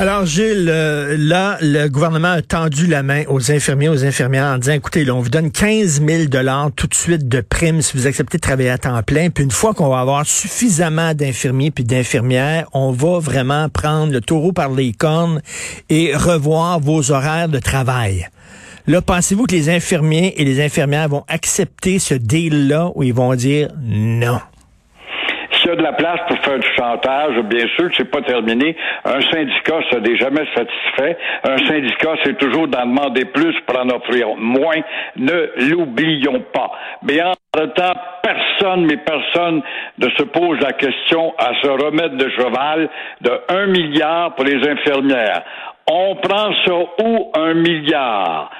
Alors, Gilles, euh, là, le gouvernement a tendu la main aux infirmiers, aux infirmières en disant, écoutez, là, on vous donne 15 000 tout de suite de primes si vous acceptez de travailler à temps plein. Puis une fois qu'on va avoir suffisamment d'infirmiers puis d'infirmières, on va vraiment prendre le taureau par les cornes et revoir vos horaires de travail. Là, pensez-vous que les infirmiers et les infirmières vont accepter ce deal-là ou ils vont dire non? S'il y a de la place pour faire du chantage, bien sûr que c'est pas terminé. Un syndicat, ça n'est jamais satisfait. Un syndicat, c'est toujours d'en demander plus pour en offrir moins. Ne l'oublions pas. Mais en temps, personne, mais personne ne se pose la question à se remettre de cheval de un milliard pour les infirmières. On prend ça où un milliard?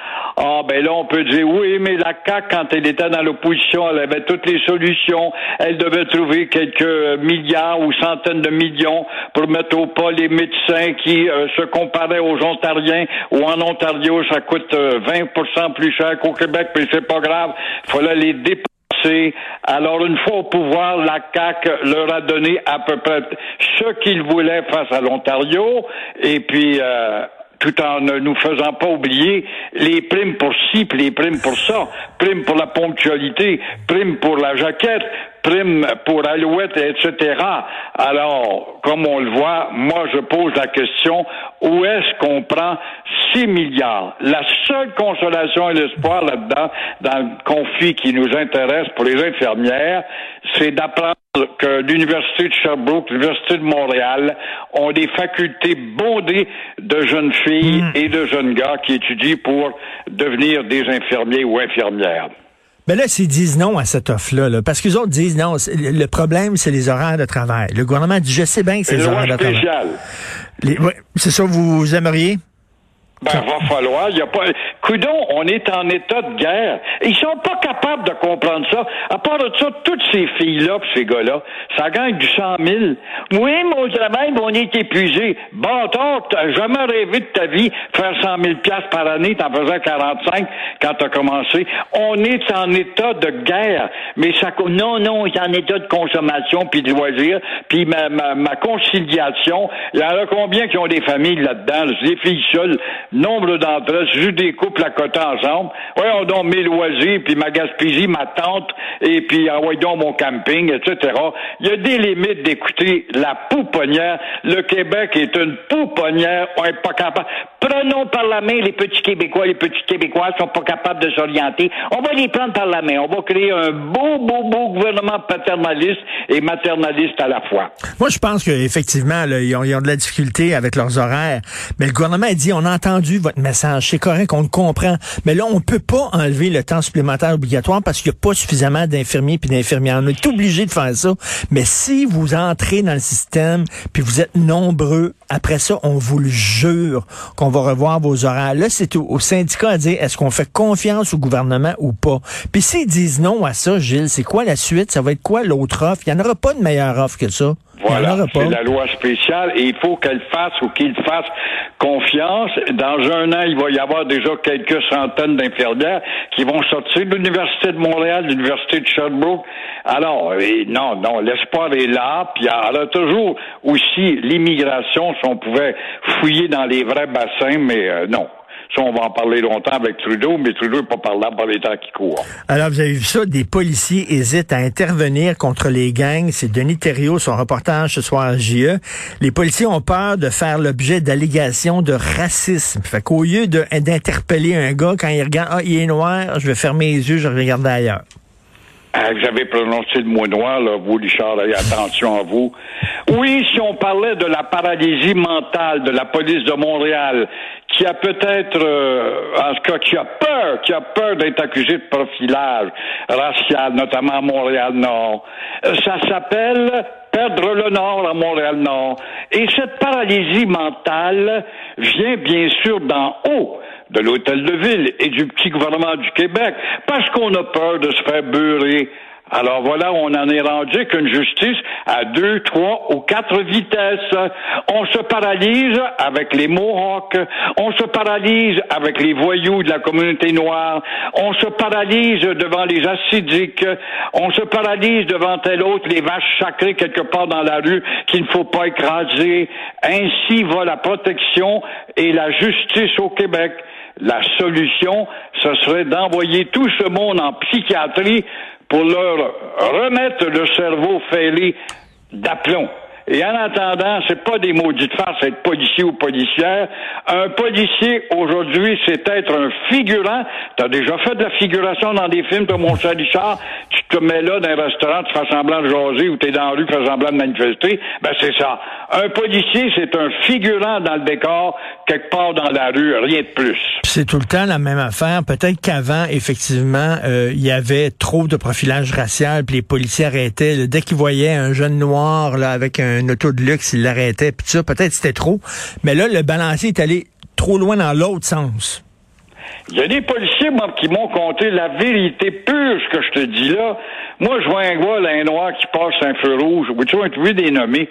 Ah, ben là, on peut dire oui, mais la CAQ, quand elle était dans l'opposition, elle avait toutes les solutions. Elle devait trouver quelques milliards ou centaines de millions pour mettre au pas les médecins qui euh, se comparaient aux Ontariens ou en Ontario, ça coûte 20% euh, plus cher qu'au Québec, mais c'est pas grave. Il fallait les dépenser. Alors, une fois au pouvoir, la CAQ leur a donné à peu près ce qu'ils voulaient face à l'Ontario. Et puis, euh, tout en ne nous faisant pas oublier les primes pour ci, puis les primes pour ça, primes pour la ponctualité, primes pour la jaquette, primes pour Alouette, etc. Alors, comme on le voit, moi je pose la question, où est-ce qu'on prend 6 milliards? La seule consolation et l'espoir là-dedans, dans le conflit qui nous intéresse pour les infirmières, c'est d'apprendre que l'Université de Sherbrooke, l'Université de Montréal ont des facultés bondées de jeunes filles Hmm. et de jeunes gars qui étudient pour devenir des infirmiers ou infirmières. Mais là, s'ils disent non à cette offre-là, là, parce que les autres disent non, le problème, c'est les horaires de travail. Le gouvernement dit, je sais bien que c'est les horaires de travail. Les- ouais, c'est ça, vous, vous aimeriez? Ben, va falloir. Il y a pas. Coudon, on est en état de guerre. Ils sont pas capables de comprendre ça. À part de ça, toutes ces filles-là, pis ces gars-là, ça gagne du 100 000. Oui, mais au travail, on est épuisé. Bâtard, t'as jamais rêvé de ta vie faire 100 000 piastres par année, t'en faisais 45 quand t'as commencé. On est en état de guerre. Mais ça, non, non, on est en état de consommation puis de loisirs. Puis ma, ma, ma conciliation, il y en a combien qui ont des familles là-dedans? là? Des filles seules. Nombre d'entre c'est juste des couples à côté ensemble. Voyons donc mes loisirs, puis ma Gaspésie, ma tante, et puis envoyons donc mon camping, etc. Il y a des limites d'écouter la pouponnière. Le Québec est une pouponnière. On n'est pas capable. Prenons par la main les petits Québécois. Les petits Québécois sont pas capables de s'orienter. On va les prendre par la main. On va créer un beau, beau, beau gouvernement paternaliste et maternaliste à la fois. Moi, je pense qu'effectivement, ils ils ont de la difficulté avec leurs horaires. Mais le gouvernement a dit, on a entendu votre message, c'est correct, on le comprend. Mais là, on peut pas enlever le temps supplémentaire obligatoire parce qu'il n'y a pas suffisamment d'infirmiers puis d'infirmières. On est obligé de faire ça. Mais si vous entrez dans le système puis vous êtes nombreux, après ça, on vous le jure qu'on va revoir vos horaires. Là, c'est au, syndicat à dire, est-ce qu'on fait confiance au gouvernement ou pas? Puis s'ils disent non à ça, Gilles, c'est quoi la suite? Ça va être quoi l'autre offre? Il n'y en aura pas de meilleure offre que ça. Voilà, c'est la loi spéciale et il faut qu'elle fasse ou qu'il fasse confiance. Dans un an, il va y avoir déjà quelques centaines d'infirmières qui vont sortir de l'Université de Montréal, de l'Université de Sherbrooke. Alors, et non, non, l'espoir est là, puis il y aura toujours aussi l'immigration, si on pouvait fouiller dans les vrais bassins, mais euh, non. Ça, on va en parler longtemps avec Trudeau, mais Trudeau n'est pas parlable par les temps qui courent. Alors, vous avez vu ça, des policiers hésitent à intervenir contre les gangs. C'est Denis Thériault, son reportage ce soir à JE. Les policiers ont peur de faire l'objet d'allégations de racisme. Fait qu'au lieu d'interpeller un gars quand il regarde, ah, il est noir, je vais fermer les yeux, je vais regarder ailleurs. Ah, Vous avez prononcé le mot noir, là, vous, Richard, attention à vous. Oui, si on parlait de la paralysie mentale de la police de Montréal, qui a peut-être, euh, en tout cas, qui a peur, qui a peur d'être accusé de profilage racial, notamment à Montréal-Nord, euh, ça s'appelle perdre le Nord à Montréal-Nord. Et cette paralysie mentale vient bien sûr d'en haut de l'hôtel de ville et du petit gouvernement du Québec, parce qu'on a peur de se faire beurrer Alors voilà, on en est rendu qu'une justice à deux, trois ou quatre vitesses. On se paralyse avec les Mohawks, on se paralyse avec les voyous de la communauté noire, on se paralyse devant les acidiques, on se paralyse devant tel autre, les vaches sacrées quelque part dans la rue qu'il ne faut pas écraser. Ainsi va la protection et la justice au Québec. La solution, ce serait d'envoyer tout ce monde en psychiatrie pour leur remettre le cerveau fêlé d'aplomb. Et en attendant, c'est pas des maudites farces être policier ou policière. Un policier, aujourd'hui, c'est être un figurant. Tu as déjà fait de la figuration dans des films, toi, mon Richard. Tu te mets là dans un restaurant, tu fais semblant de jaser ou tu es dans la rue, tu fais semblant de manifester. Ben, c'est ça. Un policier, c'est un figurant dans le décor, quelque part dans la rue, rien de plus. C'est tout le temps la même affaire. Peut-être qu'avant, effectivement, euh, il y avait trop de profilage racial, puis les policiers arrêtaient. dès qu'ils voyaient un jeune noir là, avec un un auto de luxe, il l'arrêtait, puis ça, peut-être c'était trop. Mais là, le balancier est allé trop loin dans l'autre sens. Il y a des policiers, qui m'ont conté la vérité pure, ce que je te dis là. Moi, je vois un gars, un noir, qui passe un feu rouge. Tu vois, tu des nommés.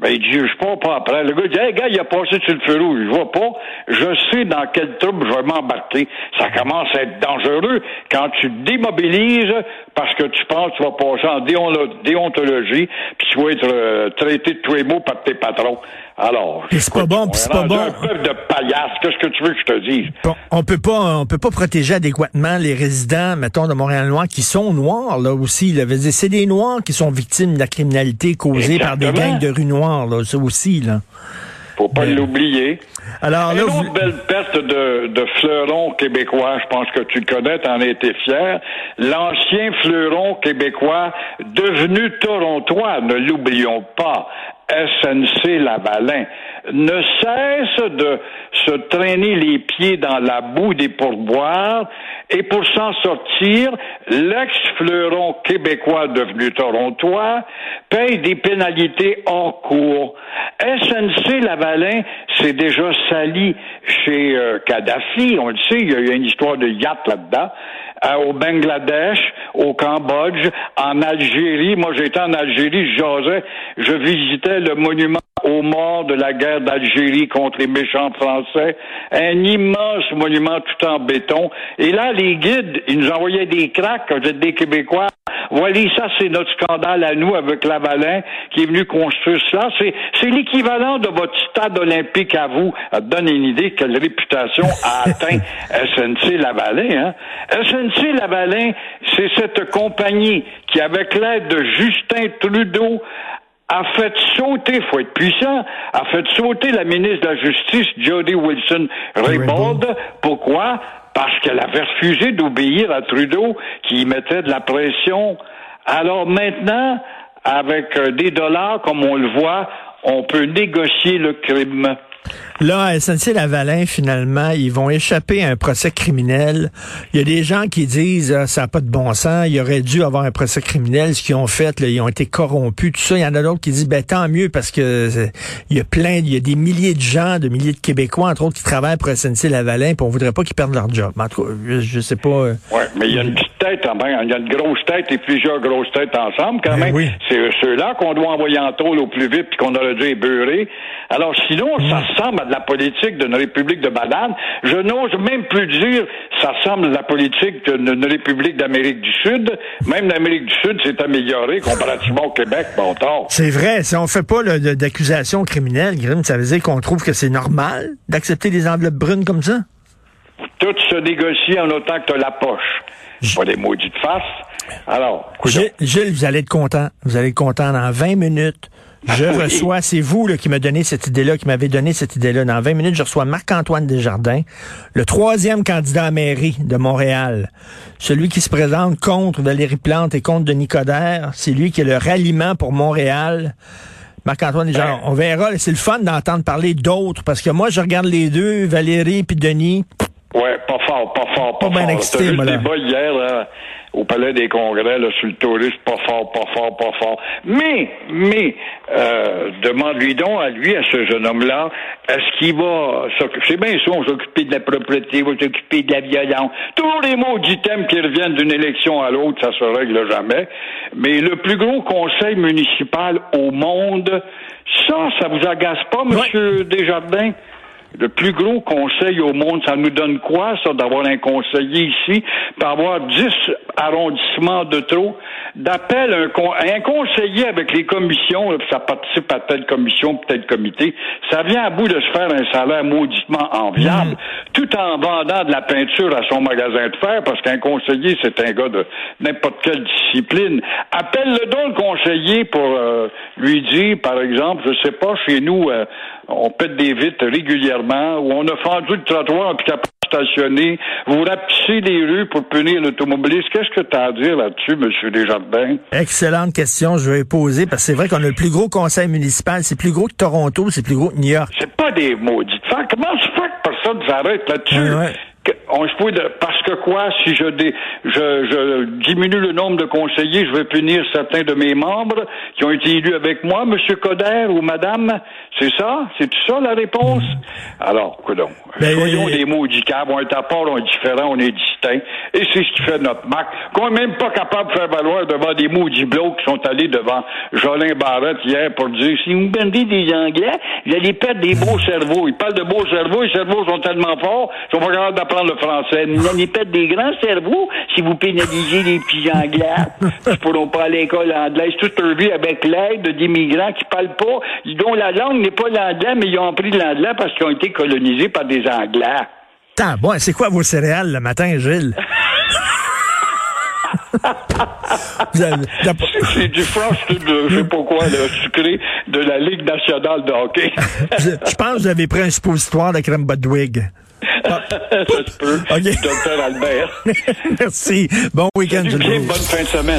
Ben, il dit, je pas pas après. Le gars dit, hey, gars, il a passé sur le feu rouge. Je vois pas. Je sais dans quel trouble je vais m'embarquer. Ça commence à être dangereux quand tu démobilises parce que tu penses que tu vas passer en déontologie puis tu vas être euh, traité de tous les mots par tes patrons. Alors, c'est pas bon, c'est pas bon. Un peuple de paillasse. Qu'est-ce que tu veux que je te dise? Bon, On peut pas, on peut pas protéger adéquatement les résidents, mettons, de Montréal-Noir qui sont noirs là aussi. C'est des noirs qui sont victimes de la criminalité causée par des gangs de rue noire, là, ça aussi là. Faut pas l'oublier. Alors là, Une autre belle perte de, de fleuron québécois, je pense que tu le connais, t'en as été fier. L'ancien fleuron québécois devenu torontois, ne l'oublions pas. SNC Lavalin ne cesse de se traîner les pieds dans la boue des pourboires et pour s'en sortir, l'ex-fleuron québécois devenu torontois paye des pénalités hors cours. SNC Lavalin s'est déjà sali chez euh, Kadhafi, on le sait, il y a eu une histoire de yacht là-dedans. Euh, au Bangladesh, au Cambodge, en Algérie. Moi, j'étais en Algérie, je je visitais le monument aux morts de la guerre d'Algérie contre les méchants français. Un immense monument tout en béton. Et là, les guides, ils nous envoyaient des cracks, vous êtes des Québécois. Voilà, ça, c'est notre scandale à nous avec Lavalin qui est venu construire ça. C'est, c'est l'équivalent de votre stade olympique à vous. Ça donne une idée quelle réputation a atteint SNC Lavalin. Hein? SNC Lavalin, c'est cette compagnie qui, avec l'aide de Justin Trudeau, a fait sauter, faut être puissant, a fait sauter la ministre de la Justice, Jody Wilson-Raybould. Pourquoi? Parce qu'elle avait refusé d'obéir à Trudeau qui mettait de la pression. Alors maintenant, avec euh, des dollars, comme on le voit, on peut négocier le crime. Là, à SNC-Lavalin, finalement, ils vont échapper à un procès criminel. Il y a des gens qui disent ah, ça n'a pas de bon sens, il aurait dû avoir un procès criminel. Ce qu'ils ont fait, là, ils ont été corrompus, tout ça. Il y en a d'autres qui disent ben tant mieux parce que il y a plein, il y a des milliers de gens, de milliers de Québécois, entre autres, qui travaillent pour SNC-Lavalin, puis on voudrait pas qu'ils perdent leur job. En tout cas, je, sais pas. Euh, oui, mais il y a une petite tête, il y a une grosse tête et plusieurs grosses têtes ensemble quand ben même. C'est ceux-là qu'on doit envoyer en tôle au plus vite puis qu'on aurait dû ébeurrer. Alors sinon, ça ressemble à de la politique d'une république de bananes. Je n'ose même plus dire ça ressemble à la politique d'une république d'Amérique du Sud. Même l'Amérique du Sud s'est améliorée comparativement au Québec, bon tort. C'est vrai. Si on fait pas d'accusation criminelle, Grim, ça veut dire qu'on trouve que c'est normal d'accepter des enveloppes brunes comme ça? Tout se négocie en autant que tu as la poche. Pas des maudites faces. Alors, Gilles, Gilles, vous allez être content. Vous allez être content dans 20 minutes. Je reçois, c'est vous là, qui m'a donné cette idée-là, qui m'avez donné cette idée-là. Dans 20 minutes, je reçois Marc-Antoine Desjardins, le troisième candidat à mairie de Montréal. Celui qui se présente contre Valérie Plante et contre Denis Coderre. C'est lui qui est le ralliement pour Montréal. Marc-Antoine Desjardins, on verra. C'est le fun d'entendre parler d'autres parce que moi, je regarde les deux, Valérie puis Denis. Ouais, pas fort, pas fort, pas, Pas bien fort. excité, vu le débat hier là, au Palais des Congrès là, sur le tourisme, pas fort, pas fort, pas fort. Mais, mais, euh, demande-lui donc à lui, à ce jeune homme-là, est-ce qu'il va s'occuper, c'est bien sûr, on s'occuper de la propriété, on s'occuper de la violence. Tous les mots thèmes qui reviennent d'une élection à l'autre, ça se règle jamais. Mais le plus gros conseil municipal au monde, ça, ça vous agace pas, monsieur Desjardins? Le plus gros conseil au monde, ça nous donne quoi, ça, d'avoir un conseiller ici, pour avoir 10 arrondissements de trop, d'appel un, con- un conseiller avec les commissions, là, puis ça participe à telle commission, puis tel comité, ça vient à bout de se faire un salaire mauditement enviable, tout en vendant de la peinture à son magasin de fer, parce qu'un conseiller, c'est un gars de n'importe quelle discipline. Appelle-le donc le conseiller pour euh, lui dire, par exemple, je sais pas, chez nous, euh, on pète des vitres régulièrement, ou on a fendu le trottoir capable de stationner, vous rapetissez les rues pour punir l'automobiliste. Qu'est-ce que tu as à dire là-dessus, M. Desjardins? Excellente question, je vais poser, parce que c'est vrai qu'on a le plus gros conseil municipal, c'est plus gros que Toronto, c'est plus gros que New York. C'est pas des maudits. Comment se fait que personne s'arrête là-dessus? Ouais, ouais. On se peut de- parce que quoi, si je, dé- je, je diminue le nombre de conseillers, je vais punir certains de mes membres qui ont été élus avec moi, Monsieur Coder ou Madame. C'est ça? C'est ça la réponse? Alors, coudonc. Ben, Soyons euh, des maudits câbles, on est à part, on est différent, on est distinct. Et c'est ce qui fait notre marque. Qu'on n'est même pas capable de faire valoir devant des maudits blocs qui sont allés devant Jolin Barrette hier pour dire si vous vendez des Anglais, vous allez perdre des beaux cerveaux. Ils parlent de beaux cerveaux, les cerveaux sont tellement forts, ils sont pas capables d'apprendre le français. Vous allez perdre des grands cerveaux si vous pénalisez les petits Anglais. Ils pourront pas à l'école anglaise toute leur vie avec l'aide d'immigrants qui parlent pas, dont la langue n'est pas l'anglais, mais ils ont appris l'anglais parce qu'ils ont été colonisés par des Anglais. Tant, bon, c'est quoi vos céréales le matin, Gilles? Pas- C'est du frosted, de, je sais pas quoi, le sucré de la Ligue nationale de hockey. je, je pense que vous avez pris un suppositoire de crème Budwig. Ça se peut. Ok. Docteur Albert. Merci. Bon week-end. Bonne fin de semaine.